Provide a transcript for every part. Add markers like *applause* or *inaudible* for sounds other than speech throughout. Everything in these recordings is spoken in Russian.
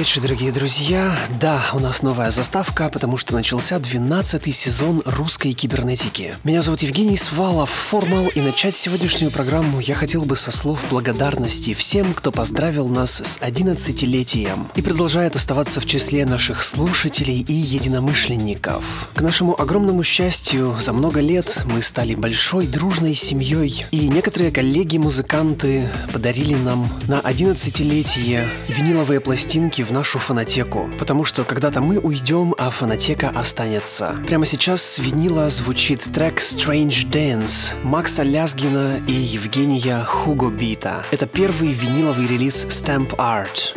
Вечер, дорогие друзья. Да, у нас новая заставка, потому что начался 12 сезон русской кибернетики. Меня зовут Евгений Свалов, Формал, и начать сегодняшнюю программу я хотел бы со слов благодарности всем, кто поздравил нас с 11-летием и продолжает оставаться в числе наших слушателей и единомышленников. К нашему огромному счастью, за много лет мы стали большой дружной семьей, и некоторые коллеги-музыканты подарили нам на 11-летие виниловые пластинки в нашу фонотеку, потому что когда-то мы уйдем, а фонотека останется. Прямо сейчас с винила звучит трек Strange Dance Макса Лязгина и Евгения Хуго Бита. Это первый виниловый релиз Stamp Art.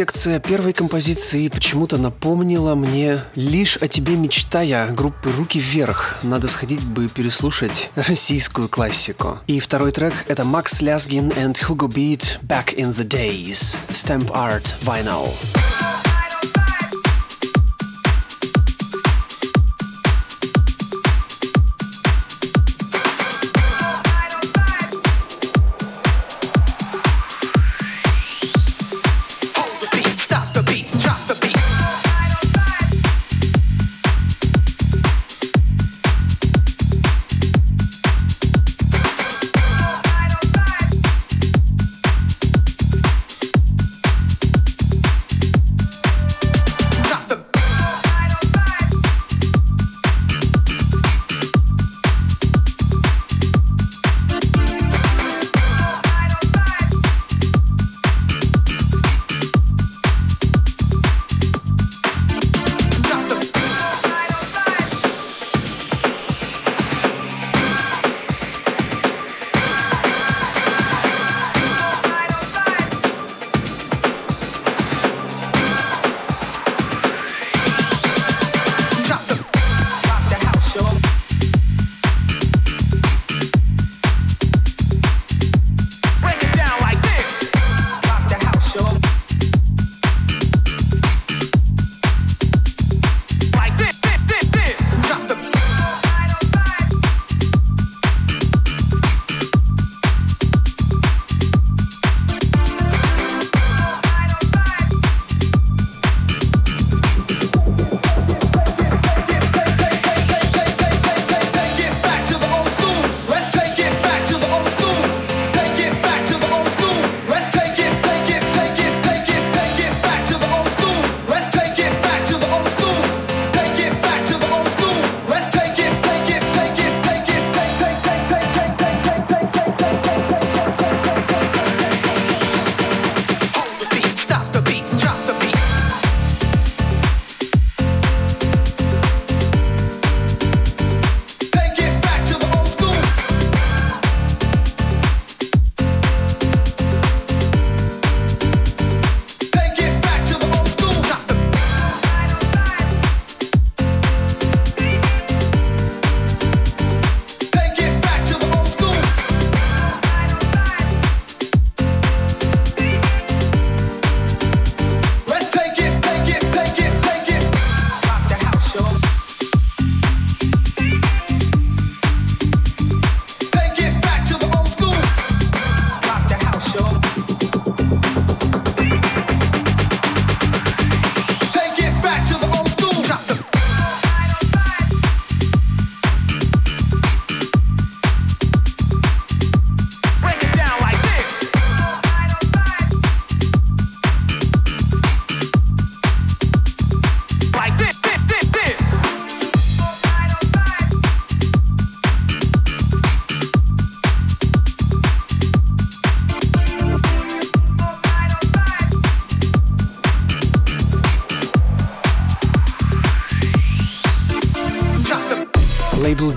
Ритм-секция первой композиции почему-то напомнила мне «Лишь о тебе мечтая» группы «Руки вверх». Надо сходить бы переслушать российскую классику. И второй трек — это Макс Лязгин and Hugo Beat «Back in the Days» Stamp Art Vinyl. Лейбл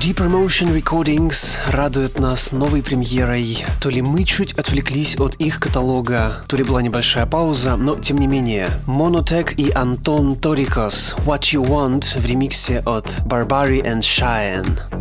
Deep Motion Recordings радует нас новой премьерой. То ли мы чуть отвлеклись от их каталога, то ли была небольшая пауза, но тем не менее. Monotech и Антон Торикос What You Want в ремиксе от Barbary and Cheyenne.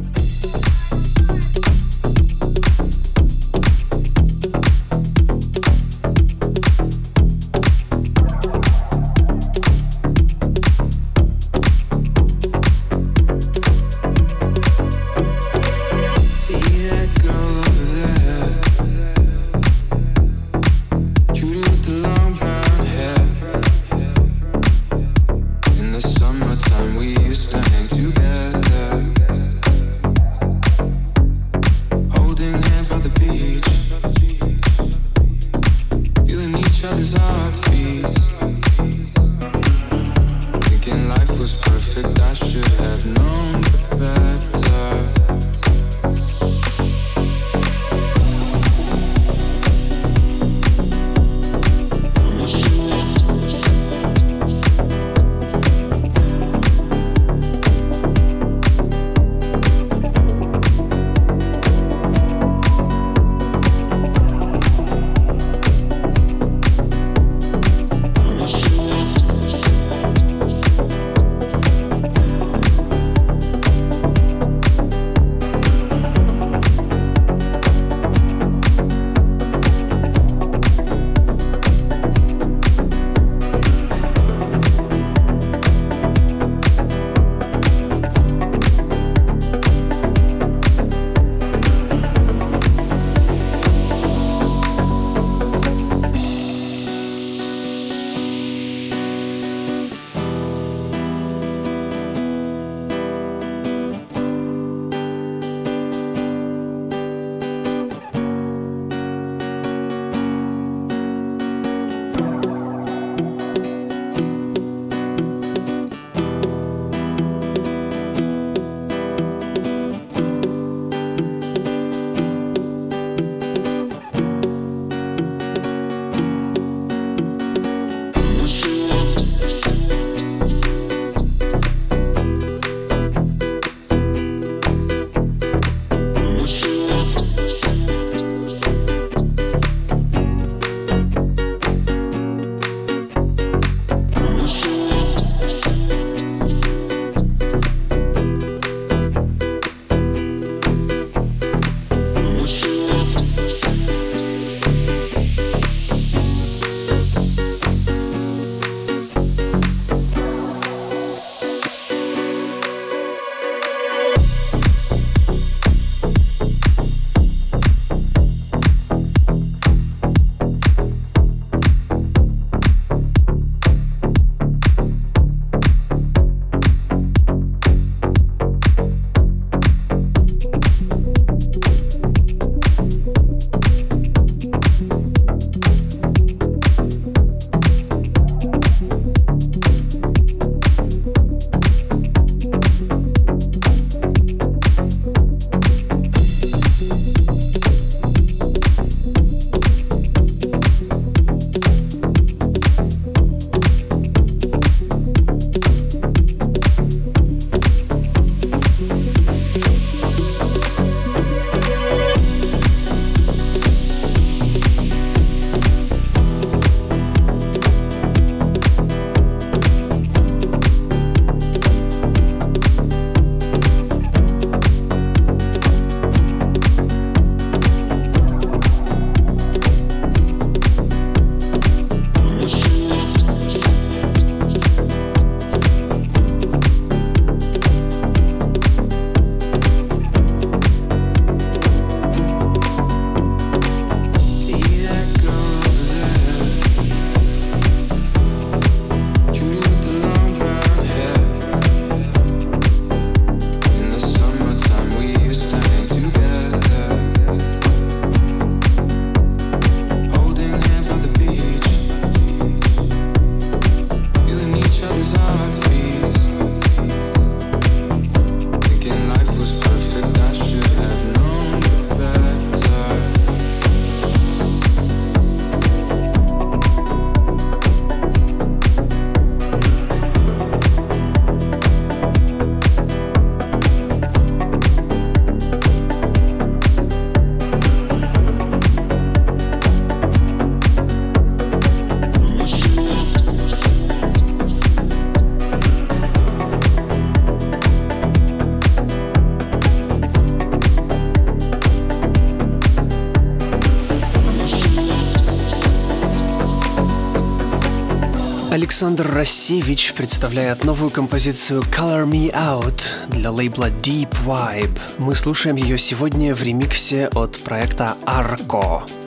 Александр Рассевич представляет новую композицию Color Me Out для лейбла Deep Vibe. Мы слушаем ее сегодня в ремиксе от проекта Arco.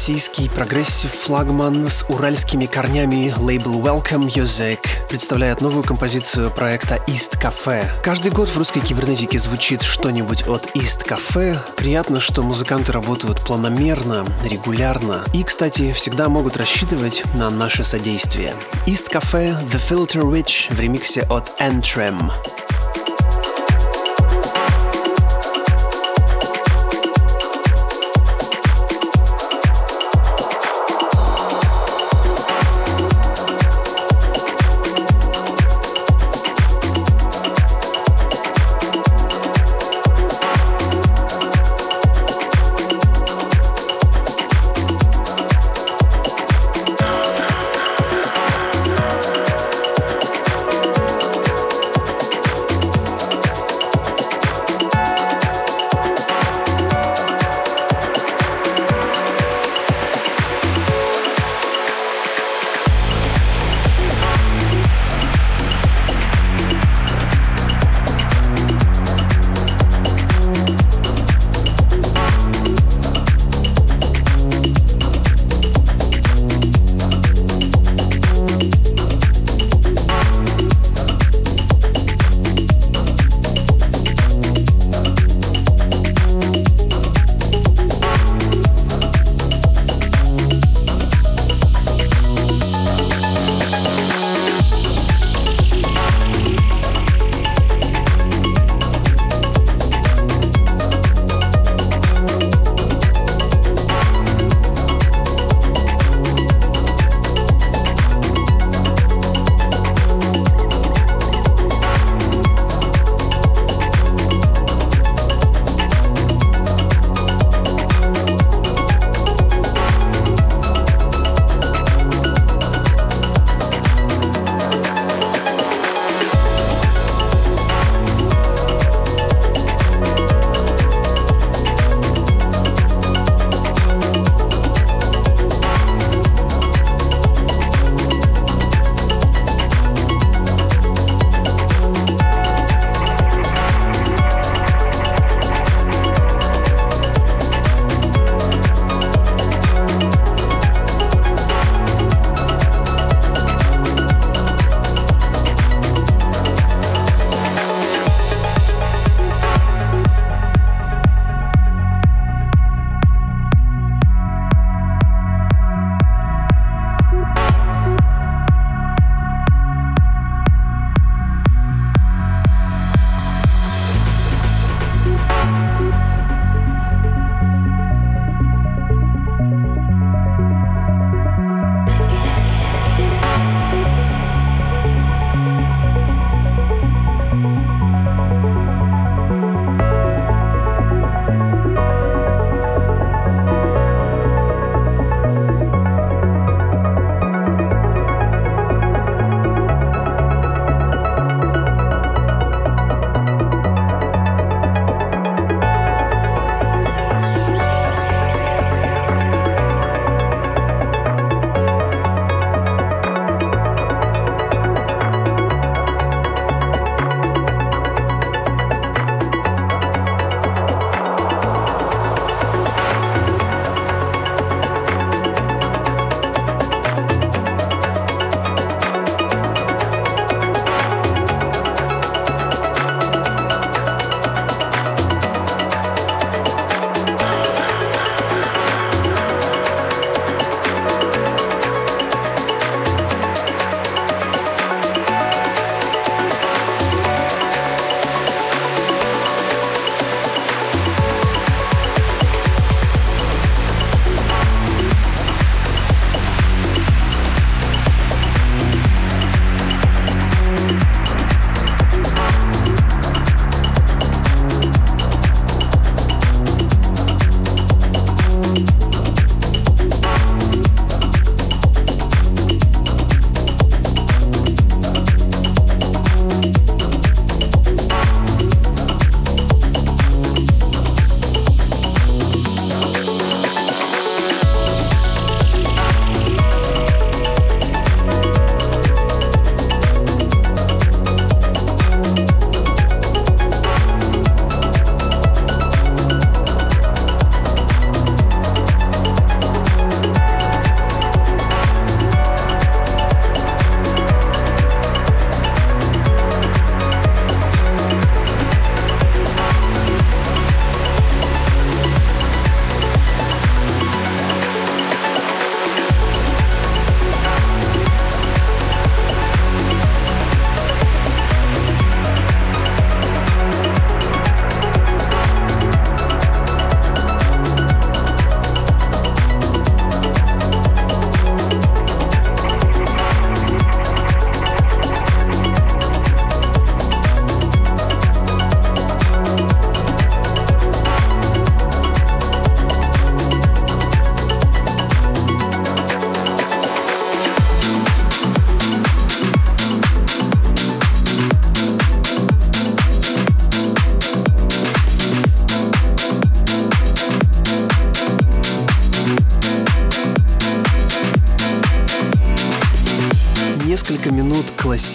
Российский progressive-флагман с уральскими корнями лейбл Welcome Music представляет новую композицию проекта East Cafe. Каждый год в русской кибернетике звучит что-нибудь от East Cafe. Приятно, что музыканты работают планомерно, регулярно и, кстати, всегда могут рассчитывать на наше содействие. East Cafe The Filter Witch в ремиксе от Antrim.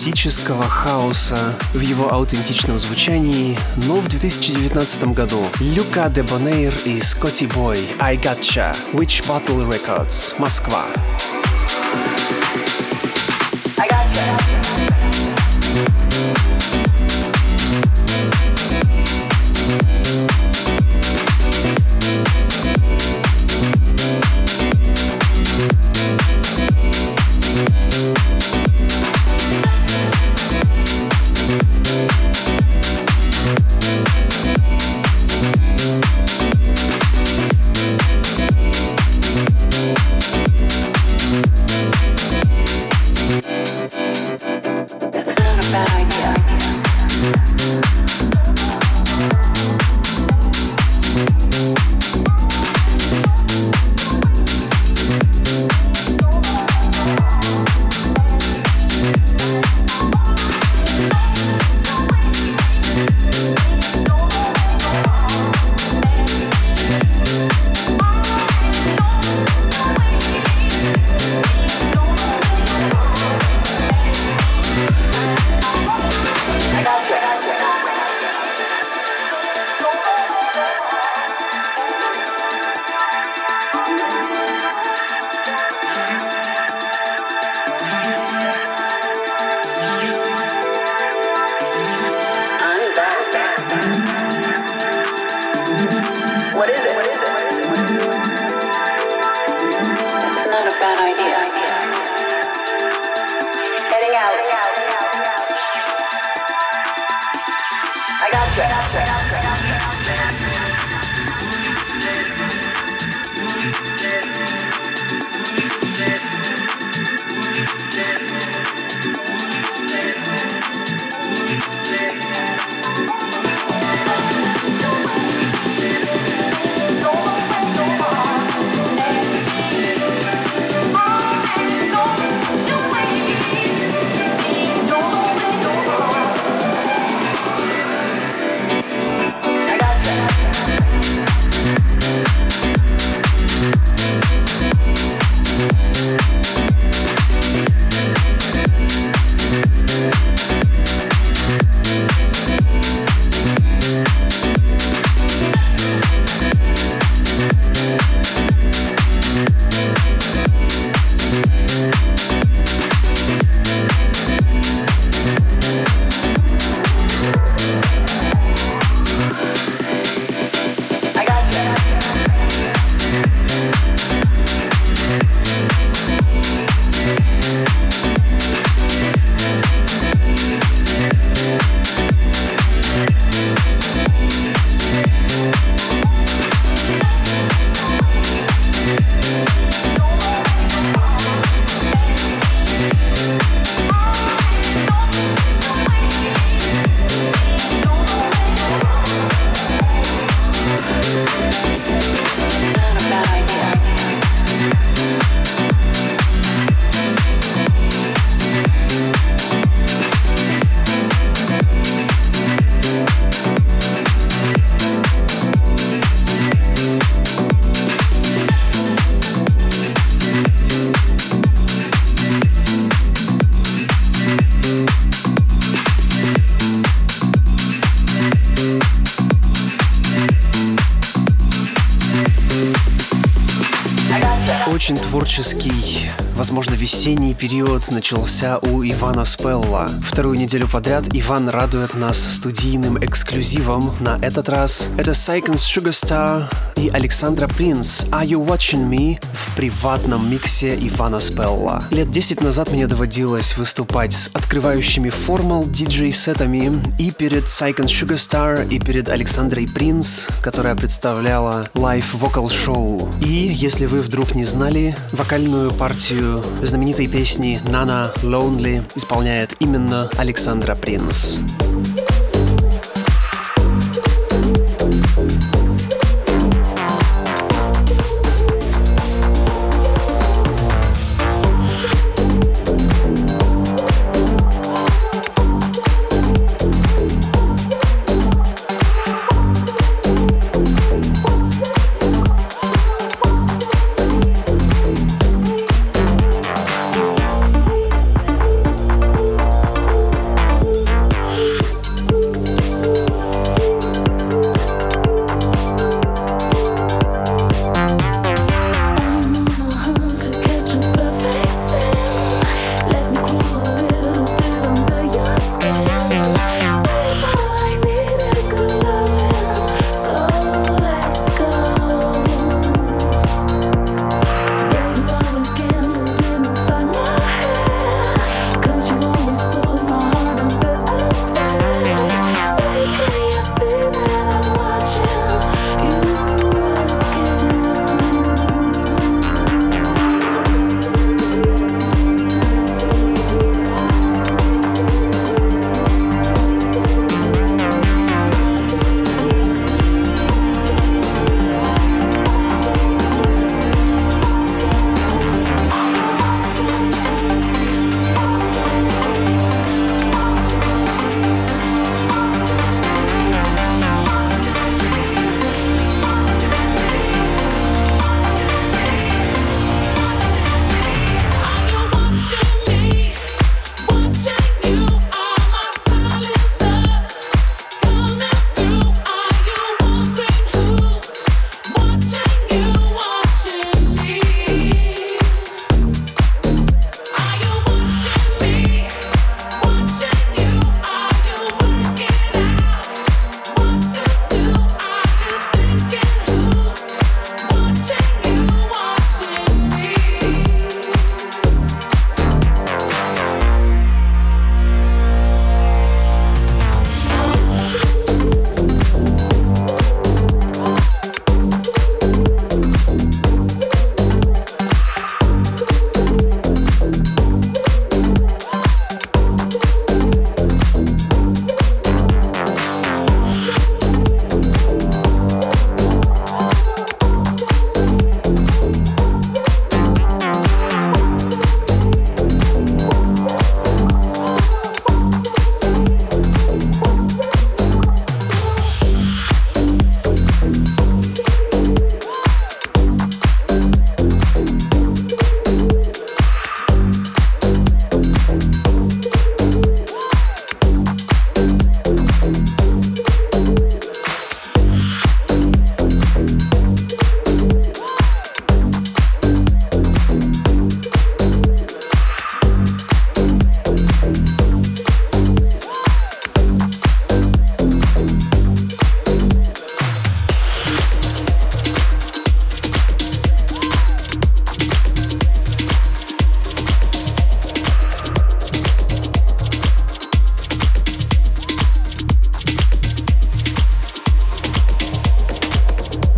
Классического хаоса в его аутентичном звучании, но в 2019 году Люка Дебонейр и Скотти Бой «I Gotcha» Witch Bottle Records, Москва. Весенний период начался у Ивана Спелла. Вторую неделю подряд Иван радует нас студийным эксклюзивом. На этот раз это Psychons Sugarstar и Александра Принц «Are You Watching Me?» Приватном миксе Ивана Спелла. Лет 10 назад мне доводилось выступать с открывающими формал диджей-сетами и перед Psychons Sugarstar, и перед Александрой Принц, которая представляла лайв-вокал-шоу. И, если вы вдруг не знали, вокальную партию знаменитой песни «Nana Lonely» исполняет именно Александра Принц.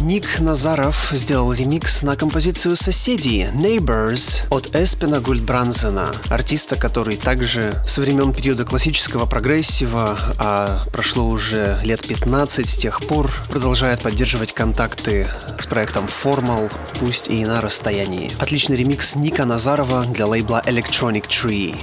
Ник Назаров сделал ремикс на композицию «Соседи» «Neighbors» от Эспена Гульдбранзена, артиста, который также со времен периода классического прогрессива, а прошло уже лет 15 с тех пор, продолжает поддерживать контакты с проектом Formal, пусть и на расстоянии. Отличный ремикс Ника Назарова для лейбла Electronic Tree.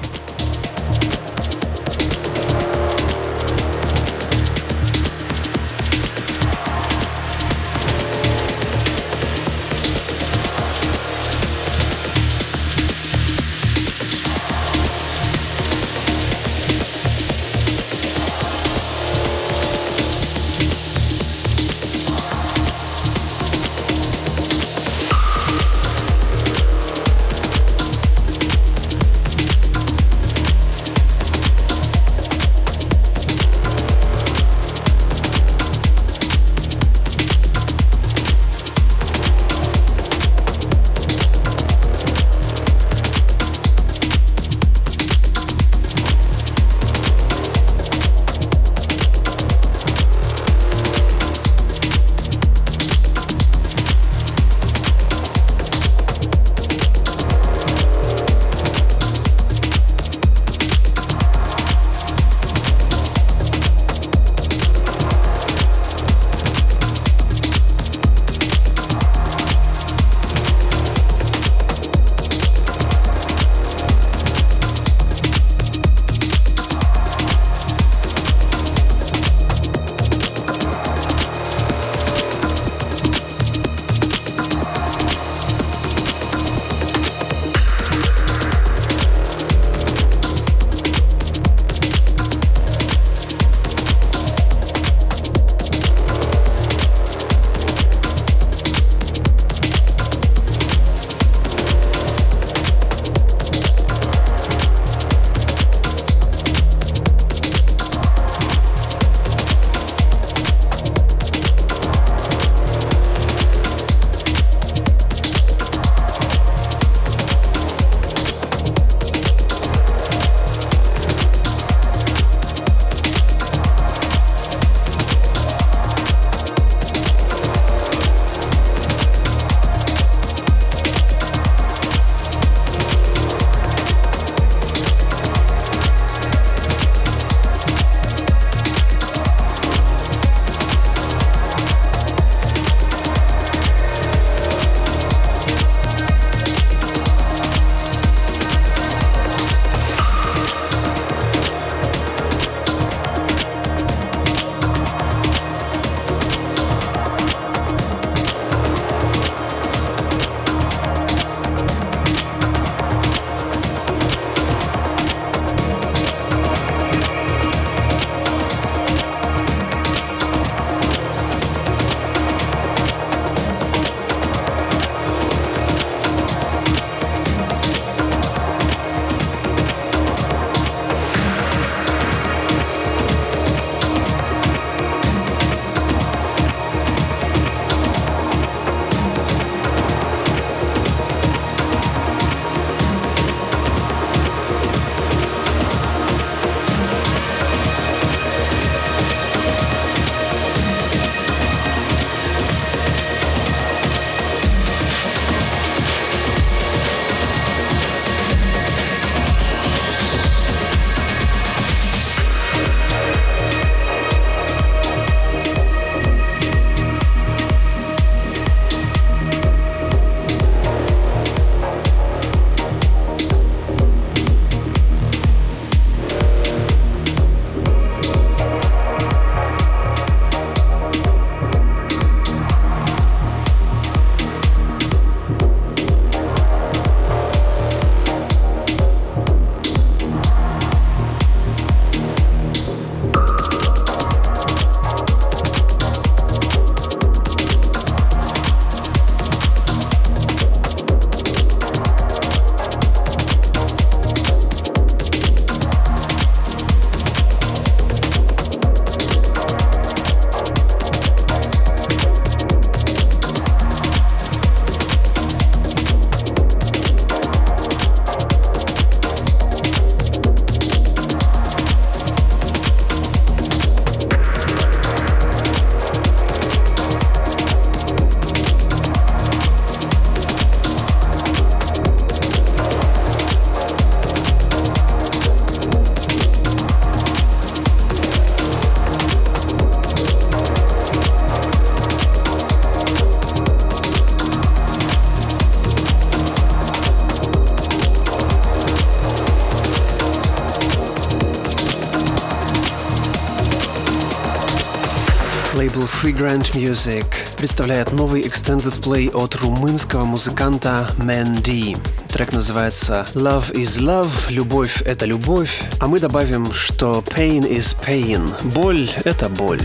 Лейбл Free Grant Music представляет новый extended play от румынского музыканта Mandy. Трек называется Love is Love, любовь — это любовь, а мы добавим, что Pain is Pain, боль — это боль.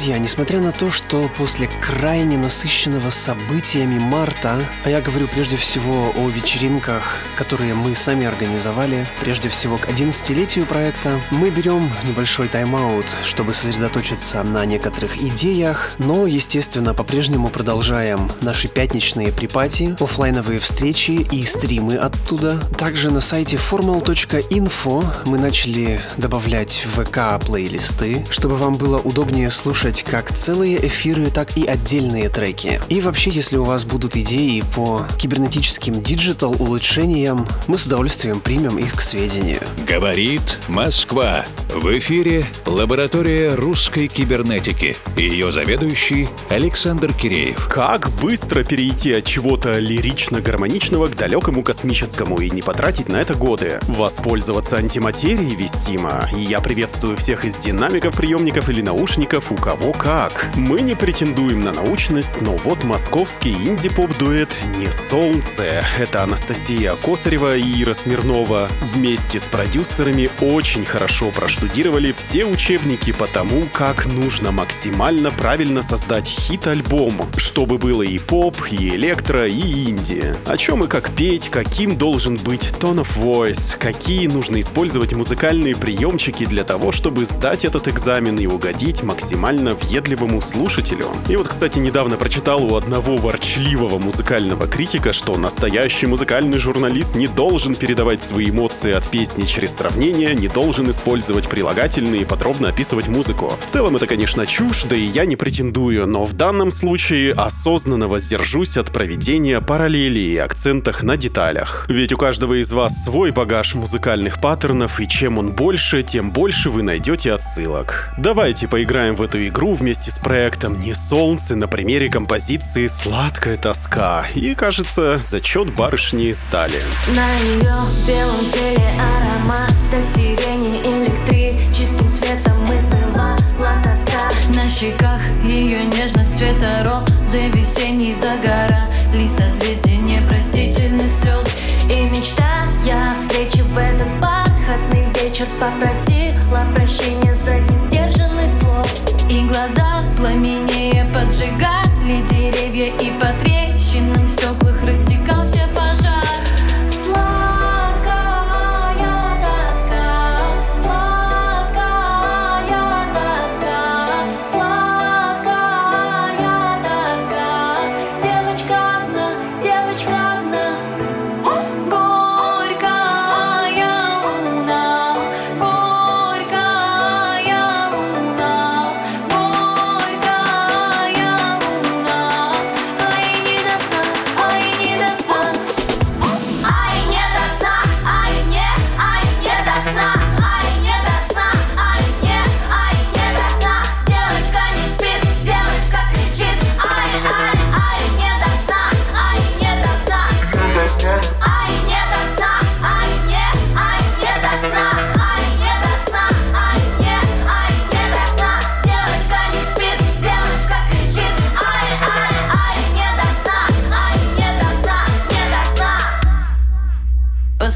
Друзья, несмотря на то, что после крайне насыщенного событиями марта, а я говорю прежде всего о вечеринках, которые мы сами организовали, прежде всего к 11-летию проекта, мы берем небольшой тайм-аут, чтобы сосредоточиться на некоторых идеях, но, естественно, по-прежнему продолжаем наши пятничные pre-party, офлайновые встречи и стримы оттуда. Также на сайте formal.info мы начали добавлять ВК-плейлисты, чтобы вам было удобнее слушать слушать как целые эфиры, так и отдельные треки. И вообще, если у вас будут идеи по кибернетическим digital улучшениям, мы с удовольствием примем их к сведению. Говорит Москва. В эфире лаборатория русской кибернетики. Ее заведующий Александр Киреев. Как быстро перейти от чего-то лирично-гармоничного к далекому космическому и не потратить на это годы? Воспользоваться антиматерией вестимо. И я приветствую всех из динамиков, приемников или наушников, у кого как. Мы не претендуем на научность, но вот московский инди-поп-дуэт «Не солнце». Это Анастасия Косарева и Ира Смирнова. Вместе с продюсерами очень хорошо проштудировали все учебники по тому, как нужно максимально правильно создать хит-альбом, чтобы было и поп, и электро, и инди. О чем и как петь, каким должен быть tone of voice, какие нужно использовать музыкальные приемчики для того, чтобы сдать этот экзамен и угодить максимально максимально въедливому слушателю. И вот, кстати, недавно прочитал у одного ворчливого музыкального критика, что настоящий музыкальный журналист не должен передавать свои эмоции от песни через сравнение, не должен использовать прилагательные и подробно описывать музыку. В целом это, конечно, чушь, да и я не претендую, но в данном случае осознанно воздержусь от проведения параллелей и акцентах на деталях. Ведь у каждого из вас свой багаж музыкальных паттернов, и чем он больше, тем больше вы найдете отсылок. Давайте поиграем в эту игру вместе с проектом «Не солнце» на примере композиции «Сладкая тоска». И, кажется, зачет барышни стали. На ее белом теле аромата сирени электрическим цветом измывала тоска На щеках ее нежных цвета розы весенний загорали созвездия непростительных слез И мечта я встречи в этот бархатный вечер Попросила прощения за и глаза пламенея поджигали деревья И по трещинам в стеклах растекался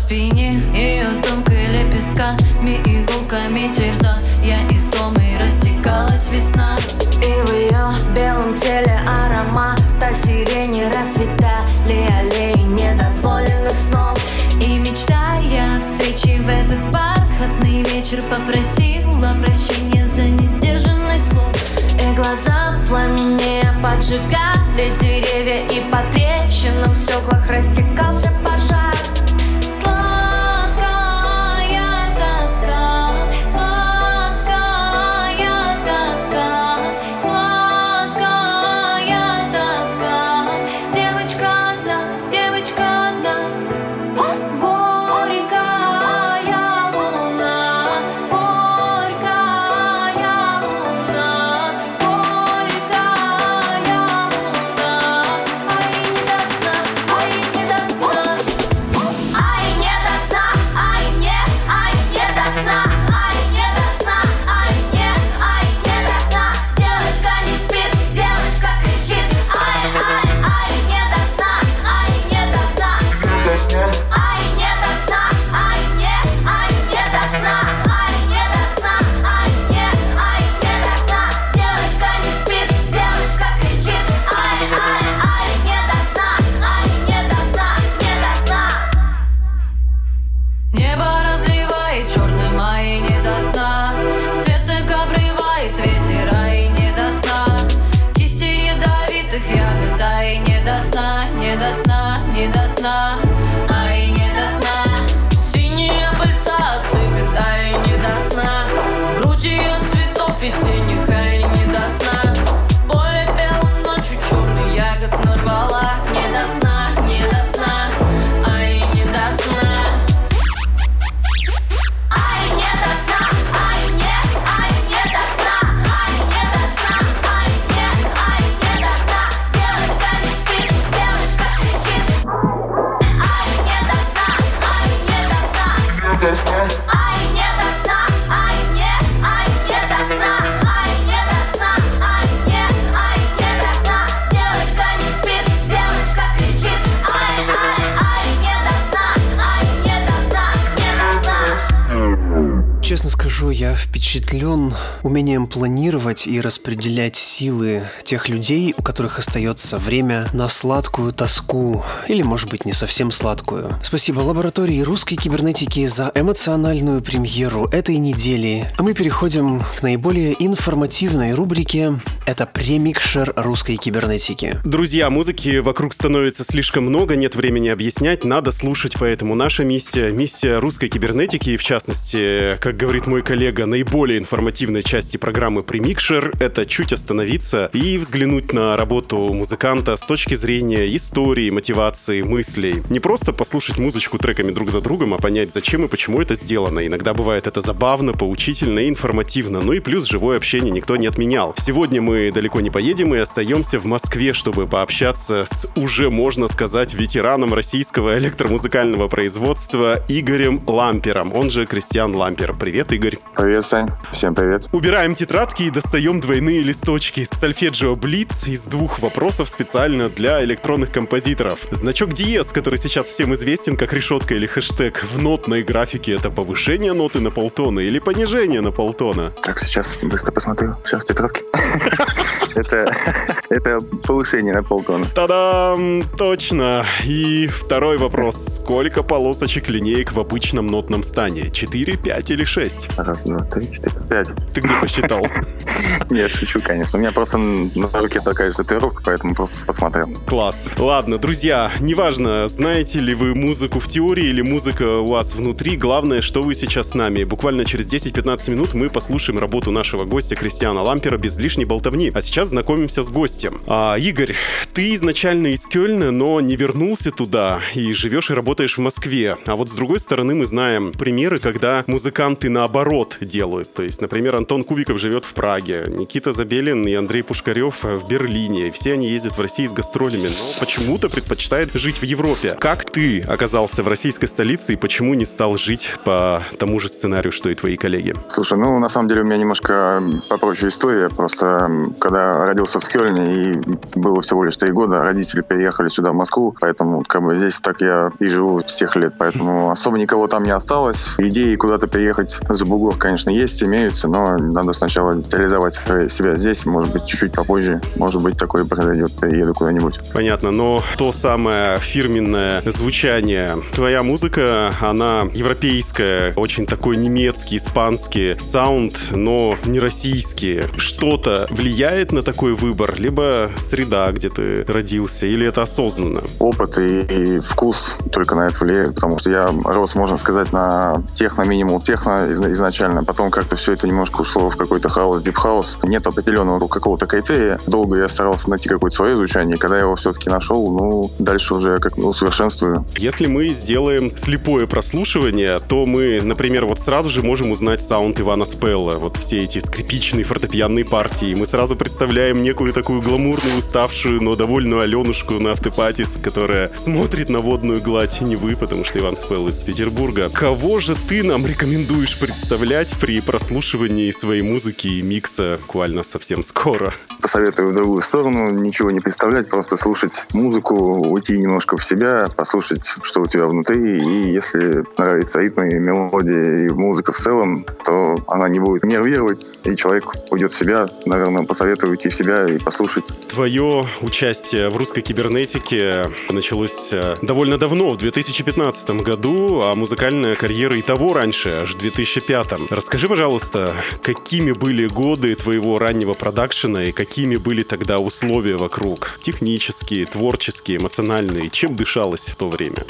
спине Ее тонкой лепестками Иголками Я истомой растекалась весна. И в ее белом теле аромата Сирени расцветали аллеи недозволенных снов. И мечтая встречи в этот бархатный вечер Попросила прощения за несдержанность слов. И глаза пламенея поджигали деревья И по трещинам в стеклах растекался умением планировать и распределять силы тех людей, у которых остается время на сладкую тоску, или, может быть, не совсем сладкую. Спасибо лаборатории русской кибернетики за эмоциональную премьеру этой недели. А мы переходим к наиболее информативной рубрике «Это премикшер русской кибернетики». Друзья, музыки вокруг становится слишком много, нет времени объяснять, надо слушать, поэтому наша миссия, миссия русской кибернетики, и в частности, как говорит мой коллега, наиболее информативной части программы Premixer, это чуть остановиться и взглянуть на работу музыканта с точки зрения истории, мотивации, мыслей. Не просто послушать музычку треками друг за другом, а понять, зачем и почему это сделано. Иногда бывает это забавно, поучительно и информативно, ну и плюс живое общение никто не отменял. Сегодня мы далеко не поедем и остаемся в Москве, чтобы пообщаться с уже, можно сказать, ветераном российского электромузыкального производства Игорем Лампером, он же Кристиан Лампер. Привет, Игорь. Привет, Сань. Всем привет. Убираем тетрадки и достаем двойные листочки. Сольфеджио Блиц из двух вопросов специально для электронных композиторов. Значок диез, который сейчас всем известен как решетка или хэштег в нотной графике, это повышение ноты на полтона или понижение на полтона? Так, сейчас быстро посмотрю. Сейчас в тетрадке. *laughs* Это, *laughs* это повышение на полтона. Та-дам! Точно! И второй вопрос. Сколько полосочек линеек в обычном нотном стане? 4, 5 или 6? Раз, два, три, четыре, пять. Ты где посчитал? *laughs* Я шучу, конечно. У меня просто на руке такая же татуировка, поэтому просто посмотрел. Класс. Ладно, друзья, неважно, знаете ли вы музыку в теории или музыка у вас внутри, главное, что вы сейчас с нами. Буквально через 10-15 минут мы послушаем работу нашего гостя Кристиана Лампера без лишней болтовни. А сейчас знакомимся с гостем. А, Игорь, ты изначально из Кёльна, но не вернулся туда и живешь и работаешь в Москве. А вот с другой стороны мы знаем примеры, когда музыканты наоборот делают. То есть, например, Антон Кубиков живет в Праге, Никита Забелин и Андрей Пушкарев в Берлине. Все они ездят в России с гастролями, но почему-то предпочитают жить в Европе. Как ты оказался в российской столице и почему не стал жить по тому же сценарию, что и твои коллеги? Слушай, ну, на самом деле у меня немножко попроще история. Просто когда родился в Кёльне и было всего лишь три года родители переехали сюда, в Москву, поэтому как бы здесь так я и живу с тех лет, поэтому особо никого там не осталось. Идеи куда-то переехать за бугор, конечно, есть, имеются, но надо сначала реализовать себя здесь, может быть, чуть-чуть попозже, может быть, такое произойдет, перееду куда-нибудь. Понятно, но то самое фирменное звучание, твоя музыка, она европейская, очень такой немецкий, испанский саунд, но не российский. Что-то влияет на такой выбор, либо среда, где ты родился, или это осознанно? Опыт и, и вкус только на это влияет, потому что я рос, можно сказать, на техно, minimal техно изначально, потом как-то все это немножко ушло в какой-то хаус, deep house. Нет определенного какого-то критерия. Долго я старался найти какое-то свое звучание, когда я его все-таки нашел, ну, дальше уже как ну, усовершенствую. Если мы сделаем слепое прослушивание, то мы, например, вот сразу же можем узнать саунд Ивана Спелла, вот все эти скрипичные фортепианные партии. Мы сразу представляем некую такую гламурную, уставшую, но довольную Аленушку на afterparties, которая смотрит на водную гладь Невы, потому что Иван Спелл из Петербурга. Кого же ты нам рекомендуешь представлять при прослушивании своей музыки и микса буквально совсем скоро? Посоветую в другую сторону, ничего не представлять, просто слушать музыку, уйти немножко в себя, послушать, что у тебя внутри, и если нравится ритм и мелодия и музыка в целом, то она не будет нервировать, и человек уйдет в себя. Наверное, посоветую уйти в себя и послушать. Твое участие в русской кибернетике началось э, довольно давно, в 2015 году, а музыкальная карьера и того раньше, аж в 2005. Расскажи, пожалуйста, какими были годы твоего раннего продакшена и какими были тогда условия вокруг? Технические, творческие, эмоциональные. Чем дышалось в то время?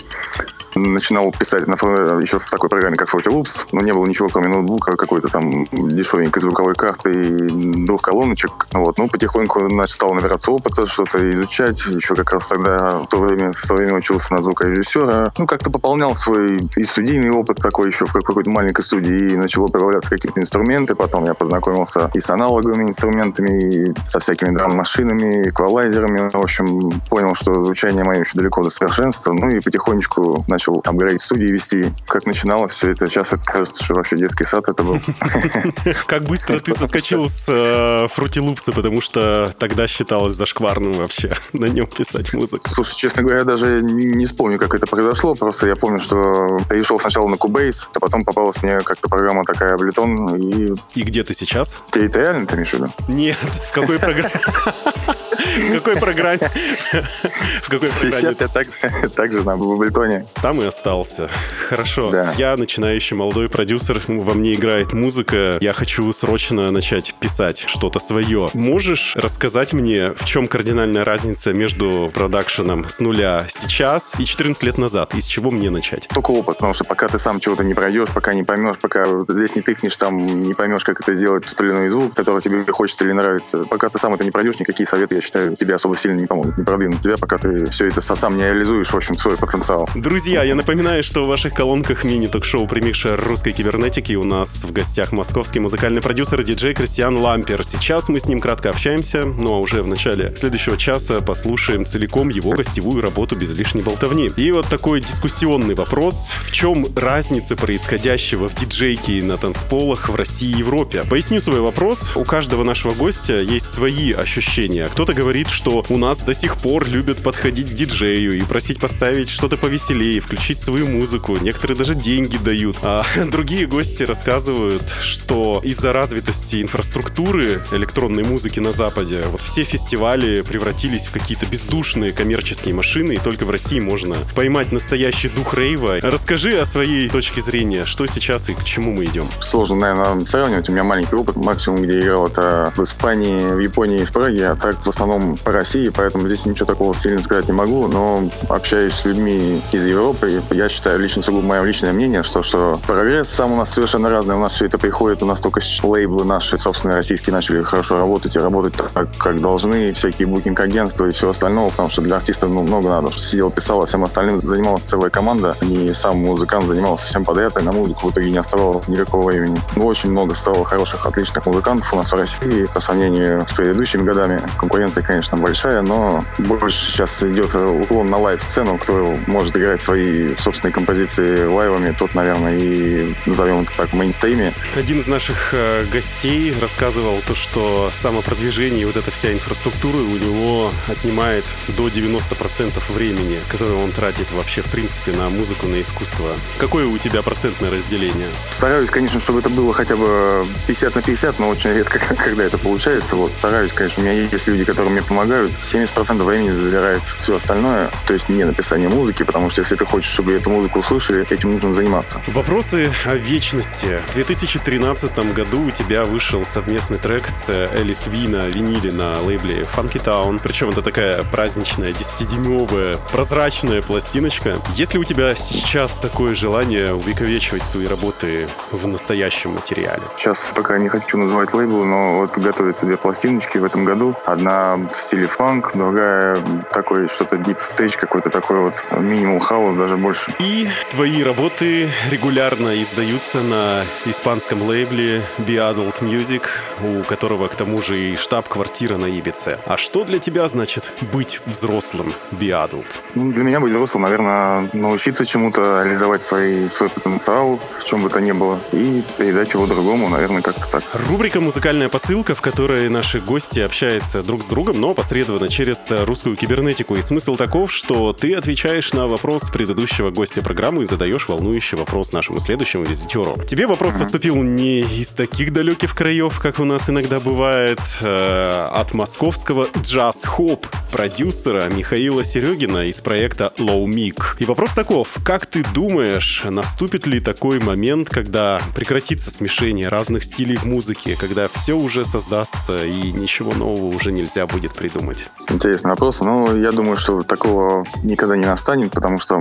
начинал писать на, еще в такой программе, как Fruity Loops, но не было ничего, кроме ноутбука, какой-то там дешевенькой звуковой карты и двух колоночек. Вот. Ну, потихоньку значит, стал набираться опыта, что-то изучать. Еще как раз тогда в то время, в то время учился на звукорежиссера. Ну, как-то пополнял свой и студийный опыт такой еще в какой-то маленькой студии, и начало появляться какие-то инструменты. Потом я познакомился и с аналоговыми инструментами, и со всякими драм-машинами, эквалайзерами. В общем, понял, что звучание мое еще далеко до совершенства. Ну и потихонечку начал начал апгрейд студии вести. Как начиналось все это, сейчас это кажется, что вообще детский сад это был. *laughs* Как быстро ты соскочил с Fruity Loops, потому что тогда считалось зашкварным вообще *laughs* на нем писать музыку. Слушай, честно говоря, я даже не вспомню, как это произошло, просто я помню, что перешел сначала на Cubase, а потом попалась мне как-то программа такая Ableton и... И где ты сейчас? Территориально ты имеешь в виду? Нет, в какой программе? *laughs* В какой программе? В какой программе? Сейчас я так, так же *laughs* на Бублтоне. Там и остался. Хорошо. Я начинающий молодой продюсер, во мне играет музыка. Я хочу срочно начать писать что-то свое. Можешь рассказать мне, в чем кардинальная разница между продакшеном с нуля сейчас и 14 лет назад? Из чего мне начать? Только опыт, потому что пока ты сам чего-то не пройдешь, пока не поймешь, пока здесь не тыкнешь, там не поймешь, как это сделать, тот или иной звук, который тебе хочется или нравится. Пока ты сам это не пройдешь, никакие советы, я считаю, тебе особо сильно не помогут, не продвинут тебя, пока ты все это сам не реализуешь, в общем, свой потенциал. Друзья, я напоминаю, что в ваших колонках мини-ток-шоу «Примикшер русской кибернетики» у нас в гостях московский музыкальный продюсер и диджей Кристиан Лампер. Сейчас мы с ним кратко общаемся, ну а уже в начале следующего часа послушаем целиком его гостевую работу без лишней болтовни. И вот такой дискуссионный вопрос. В чем разница происходящего в диджейке на танцполах в России и Европе? Поясню свой вопрос. У каждого нашего гостя есть свои ощущения. Кто-то говорит, что у нас до сих пор любят подходить к диджею и просить поставить что-то повеселее, включить свою музыку. Некоторые даже деньги дают. А *laughs* другие гости рассказывают, что из-за развитости инфраструктуры электронной музыки на Западе вот все фестивали превратились в какие-то бездушные коммерческие машины, и только в России можно поймать настоящий дух рейва. Расскажи о своей точке зрения, что сейчас и к чему мы идем. Сложно, наверное, сравнивать. У меня маленький опыт. Максимум, где играл, это в Испании, в Японии в Праге, а так в основном по России, поэтому здесь ничего такого сильно сказать не могу, но общаюсь с людьми из Европы, я считаю, лично сугубо мое личное мнение, что, что прогресс сам у нас совершенно разный, у нас все это приходит, у нас только лейблы наши, собственно, российские начали хорошо работать и работать так, как должны, всякие букинг-агентства и все остальное, потому что для артистов ну, много надо, что сидел, писал, а всем остальным занималась целая команда, и сам музыкант занимался всем подряд, и на музыку в итоге не оставалось никакого времени. Ну, очень много стало хороших, отличных музыкантов у нас в России по сравнению с предыдущими годами. Конкуренция конкуренция, конечно, большая, но больше сейчас идет уклон на live-сцену. Кто может играть свои собственные композиции live-ами, тот, наверное, и назовем это так в мейнстриме. Один из наших э, гостей рассказывал то, что самопродвижение и вот эта вся инфраструктура у него отнимает до 90% времени, которое он тратит вообще, в принципе, на музыку, на искусство. Какое у тебя процентное разделение? Стараюсь, конечно, чтобы это было хотя бы 50 на 50, но очень редко, *laughs* когда это получается. Вот, стараюсь, конечно, у меня есть люди, которые мне помогают. 70% времени забирает все остальное, то есть не написание музыки, потому что если ты хочешь, чтобы эту музыку услышали, этим нужно заниматься. Вопросы о вечности. В 2013 году у тебя вышел совместный трек с Элис Ви на виниле на лейбле Funky Town. Причем это такая праздничная 10-дюймовая прозрачная пластиночка. Если у тебя сейчас такое желание увековечивать свои работы в настоящем материале? Сейчас пока не хочу называть лейбл, но вот готовятся две пластиночки в этом году. Одна в стиле фанк, другая такой что-то deep tech, какой-то такой вот минимум хаус, даже больше. И твои работы регулярно издаются на испанском лейбле Be Adult Music, у которого к тому же и штаб-квартира на Ибице. А что для тебя значит быть взрослым Be Adult? Ну, для меня быть взрослым, наверное, научиться чему-то, реализовать свои, свой потенциал, в чем бы то ни было, и передать его другому, наверное, как-то так. Рубрика «Музыкальная посылка», в которой наши гости общаются друг с другом, но посредственно через русскую кибернетику. И смысл таков, что ты отвечаешь на вопрос предыдущего гостя программы и задаешь волнующий вопрос нашему следующему визитеру. Тебе вопрос поступил не из таких далеких краев, как у нас иногда бывает, э, от московского джаз-хоп продюсера Михаила Серегина из проекта Low Mic. И вопрос таков, как ты думаешь, наступит ли такой момент, когда прекратится смешение разных стилей в музыке, когда все уже создастся и ничего нового уже нельзя будет придумать? Интересный вопрос. Ну, я думаю, что такого никогда не настанет, потому что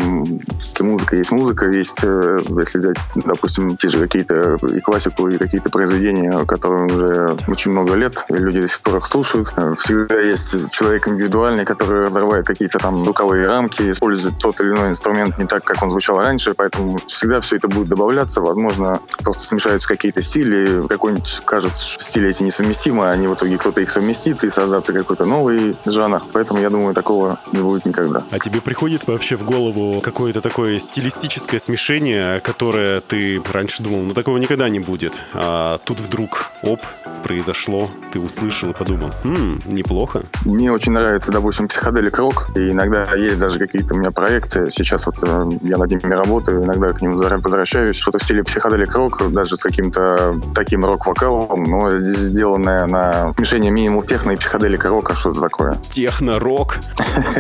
музыка есть музыка, есть, э, если взять, допустим, те же какие-то и классику, и какие-то произведения, которые уже очень много лет, и люди до сих пор их слушают. Всегда есть человек индивидуальный, который разрывает какие-то там звуковые рамки, использует тот или иной инструмент не так, как он звучал раньше, поэтому всегда все это будет добавляться. Возможно, просто смешаются какие-то стили, какой-нибудь, кажется, стили эти несовместимы, а они в итоге кто-то их совместит и создаться какой-то новый жанр. Поэтому я думаю, такого не будет никогда. А тебе приходит вообще в голову какое-то такое стилистическое смешение, которое ты раньше думал, ну такого никогда не будет, а тут вдруг, оп, произошло, ты услышал и подумал, хм, неплохо. Мне очень нравится, допустим, психоделик рок, и иногда есть даже какие-то у меня проекты, сейчас вот э, я над ними работаю, иногда к ним возвращаюсь, что-то в стиле психоделик рок, даже с каким-то таким рок-вокалом, но сделанное на смешение минимум техно и психоделика рока, что-то такое. Техно-рок?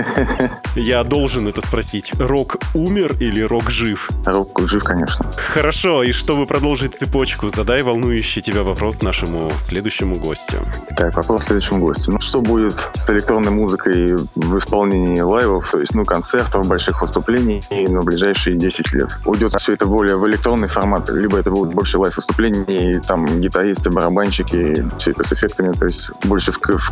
*laughs* Я должен это спросить. Рок умер или рок жив? Рок жив, конечно. Хорошо, и чтобы продолжить цепочку, задай волнующий тебя вопрос нашему следующему гостю. Так, вопрос следующему гостю. Ну, что будет с электронной музыкой в исполнении лайвов, то есть, ну, концертов, больших выступлений на ближайшие 10 лет? Уйдет все это более в электронный формат, либо это будут больше лайв-выступлений, там, гитаристы, барабанщики, все это с эффектами, то есть больше в, в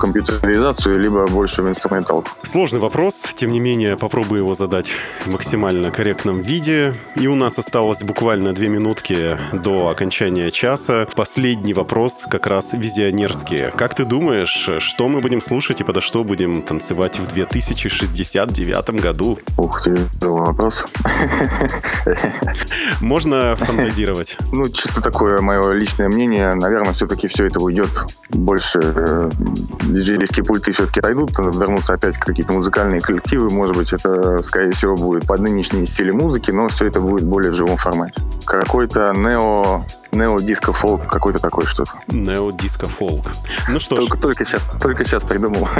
компьютеризацию, либо больше в инструментал. Сложный вопрос, тем не менее, попробую его задать в максимально корректном виде. И у нас осталось буквально две минутки до окончания часа. Последний вопрос как раз визионерский. Как ты думаешь, что мы будем слушать и подо что будем танцевать в 2069 году? Ух ты, вопрос. Можно фантазировать? *laughs* Ну, чисто такое мое личное мнение. Наверное, все-таки все это уйдет больше э, диджейские пульты все-таки отойдут, вернутся опять какие-то музыкальные коллективы. Может быть, это, скорее всего, будет под нынешние стили музыки, но все это будет более в живом формате. Какой-то нео нео-диско фолк, какой-то такой что-то. Нео-диско фолк. Ну что только, ж. Только сейчас, только сейчас придумал. *laughs*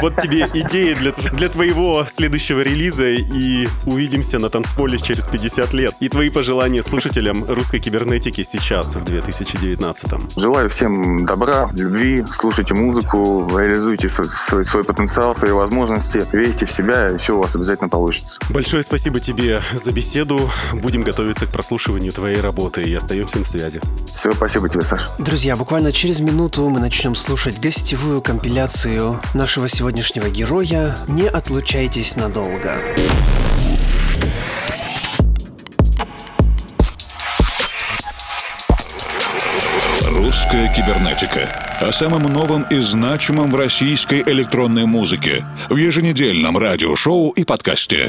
Вот тебе идея для, для твоего следующего релиза и увидимся на танцполе через 50 лет. И твои пожелания слушателям русской кибернетики сейчас, в 2019 Желаю всем добра, любви, слушайте музыку, реализуйте свой, свой, свой потенциал, свои возможности, верьте в себя, и все у вас обязательно получится. Большое спасибо тебе за беседу. Будем готовиться к прослушиванию твоей работы и остаемся на связи. Все, спасибо тебе, Саша. Друзья, буквально через минуту мы начнем слушать гостевую компиляцию нашего сегодняшнего героя. Не отлучайтесь надолго. «Русская кибернетика». О самом новом и значимом в российской электронной музыке. В еженедельном радиошоу и подкасте.